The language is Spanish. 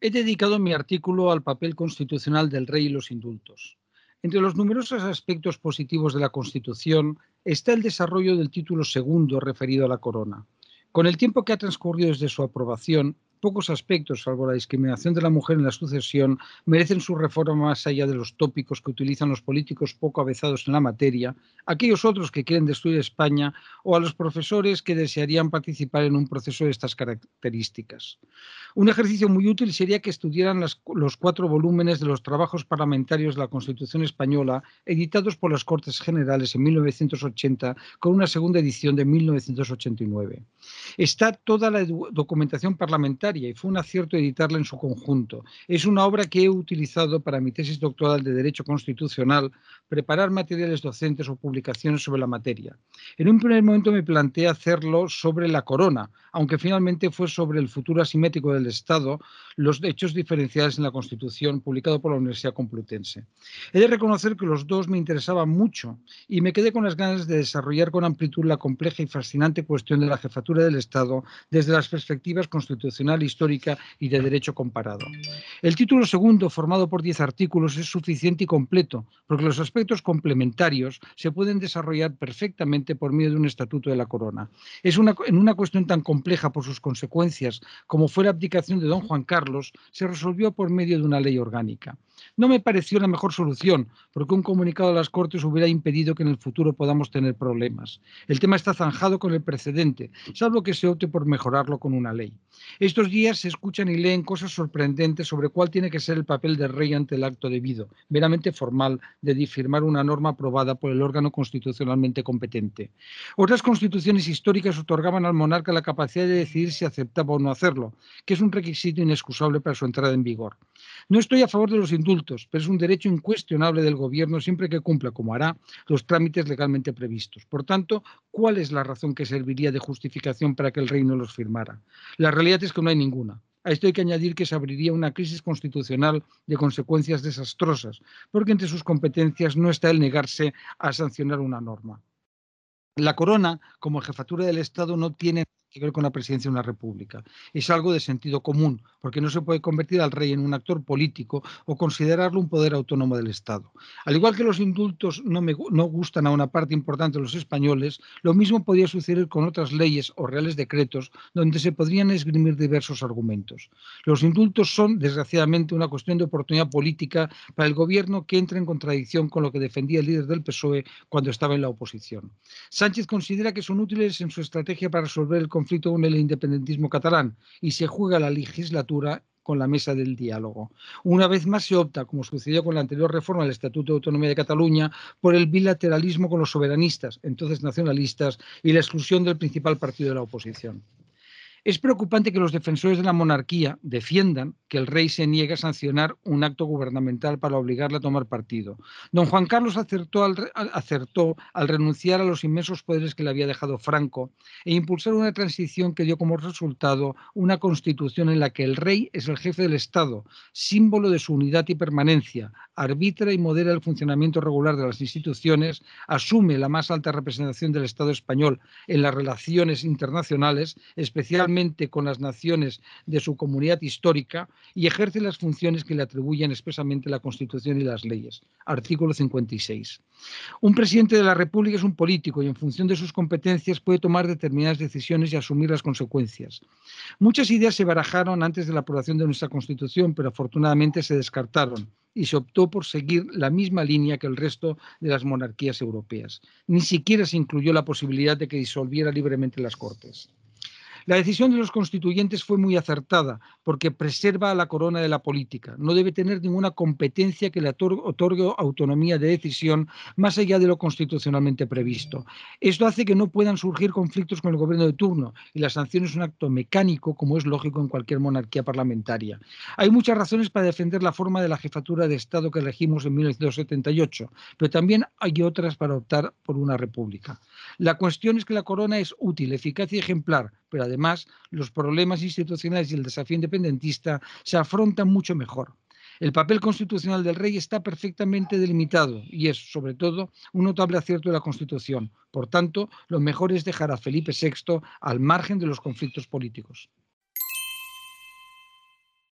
He dedicado mi artículo al papel constitucional del rey y los indultos. Entre los numerosos aspectos positivos de la Constitución está el desarrollo del título segundo referido a la corona. Con el tiempo que ha transcurrido desde su aprobación, pocos aspectos, salvo la discriminación de la mujer en la sucesión, merecen su reforma más allá de los tópicos que utilizan los políticos poco avezados en la materia, aquellos otros que quieren destruir España o a los profesores que desearían participar en un proceso de estas características. Un ejercicio muy útil sería que estudiaran los cuatro volúmenes de los trabajos parlamentarios de la Constitución española, editados por las Cortes Generales en 1980, con una segunda edición de 1989. Está toda la documentación parlamentaria y fue un acierto editarla en su conjunto. Es una obra que he utilizado para mi tesis doctoral de Derecho Constitucional, preparar materiales docentes o publicaciones sobre la materia. En un primer momento me planteé hacerlo sobre la corona, aunque finalmente fue sobre el futuro asimétrico del Estado, los hechos diferenciales en la Constitución, publicado por la Universidad Complutense. He de reconocer que los dos me interesaban mucho y me quedé con las ganas de desarrollar con amplitud la compleja y fascinante cuestión de la jefatura del Estado desde las perspectivas constitucionales histórica y de derecho comparado. El título segundo, formado por diez artículos, es suficiente y completo, porque los aspectos complementarios se pueden desarrollar perfectamente por medio de un estatuto de la corona. Es una, en una cuestión tan compleja por sus consecuencias como fue la abdicación de don Juan Carlos, se resolvió por medio de una ley orgánica. No me pareció la mejor solución, porque un comunicado a las Cortes hubiera impedido que en el futuro podamos tener problemas. El tema está zanjado con el precedente, salvo que se opte por mejorarlo con una ley. Estos días se escuchan y leen cosas sorprendentes sobre cuál tiene que ser el papel del rey ante el acto debido, meramente formal, de difirmar una norma aprobada por el órgano constitucionalmente competente. Otras constituciones históricas otorgaban al monarca la capacidad de decidir si aceptaba o no hacerlo, que es un requisito inexcusable para su entrada en vigor. No estoy a favor de los pero es un derecho incuestionable del gobierno siempre que cumpla, como hará, los trámites legalmente previstos. Por tanto, ¿cuál es la razón que serviría de justificación para que el rey no los firmara? La realidad es que no hay ninguna. A esto hay que añadir que se abriría una crisis constitucional de consecuencias desastrosas, porque entre sus competencias no está el negarse a sancionar una norma. La corona, como jefatura del Estado, no tiene que ver con la presidencia de una república. Es algo de sentido común, porque no se puede convertir al rey en un actor político o considerarlo un poder autónomo del Estado. Al igual que los indultos no, me, no gustan a una parte importante de los españoles, lo mismo podría suceder con otras leyes o reales decretos donde se podrían esgrimir diversos argumentos. Los indultos son, desgraciadamente, una cuestión de oportunidad política para el gobierno que entra en contradicción con lo que defendía el líder del PSOE cuando estaba en la oposición. Sánchez considera que son útiles en su estrategia para resolver el conflicto con el independentismo catalán y se juega la legislatura con la mesa del diálogo. Una vez más se opta, como sucedió con la anterior reforma del Estatuto de Autonomía de Cataluña, por el bilateralismo con los soberanistas, entonces nacionalistas, y la exclusión del principal partido de la oposición. Es preocupante que los defensores de la monarquía defiendan que el rey se niegue a sancionar un acto gubernamental para obligarle a tomar partido. Don Juan Carlos acertó al, acertó al renunciar a los inmensos poderes que le había dejado Franco e impulsar una transición que dio como resultado una constitución en la que el rey es el jefe del Estado, símbolo de su unidad y permanencia, arbitra y modera el funcionamiento regular de las instituciones, asume la más alta representación del Estado español en las relaciones internacionales, especialmente con las naciones de su comunidad histórica y ejerce las funciones que le atribuyen expresamente la Constitución y las leyes. Artículo 56. Un presidente de la República es un político y en función de sus competencias puede tomar determinadas decisiones y asumir las consecuencias. Muchas ideas se barajaron antes de la aprobación de nuestra Constitución, pero afortunadamente se descartaron y se optó por seguir la misma línea que el resto de las monarquías europeas. Ni siquiera se incluyó la posibilidad de que disolviera libremente las Cortes. La decisión de los constituyentes fue muy acertada porque preserva a la corona de la política. No debe tener ninguna competencia que le otorgue autonomía de decisión más allá de lo constitucionalmente previsto. Esto hace que no puedan surgir conflictos con el gobierno de turno y la sanción es un acto mecánico como es lógico en cualquier monarquía parlamentaria. Hay muchas razones para defender la forma de la jefatura de Estado que elegimos en 1978, pero también hay otras para optar por una república. La cuestión es que la corona es útil, eficaz y ejemplar, pero además los problemas institucionales y el desafío independentista se afrontan mucho mejor. El papel constitucional del rey está perfectamente delimitado y es, sobre todo, un notable acierto de la Constitución. Por tanto, lo mejor es dejar a Felipe VI al margen de los conflictos políticos.